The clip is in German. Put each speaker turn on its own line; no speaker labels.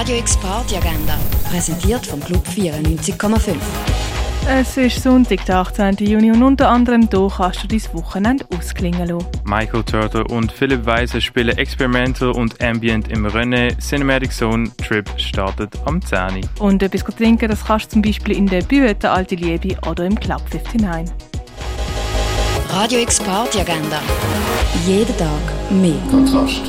Radio X Party Agenda, präsentiert vom Club 94,5.
Es ist Sonntag, der 18. Juni und unter anderem hier kannst du dein Wochenende ausklingen lassen.
Michael Turtle und Philipp Weiser spielen Experimental und Ambient im René Cinematic Zone Trip startet am 10.
Und etwas trinken, das kannst du zum Beispiel in der Bühne der Alte Liebe oder im Club 59.
Radio X Party Agenda. Jeden Tag mehr.
Kontrast.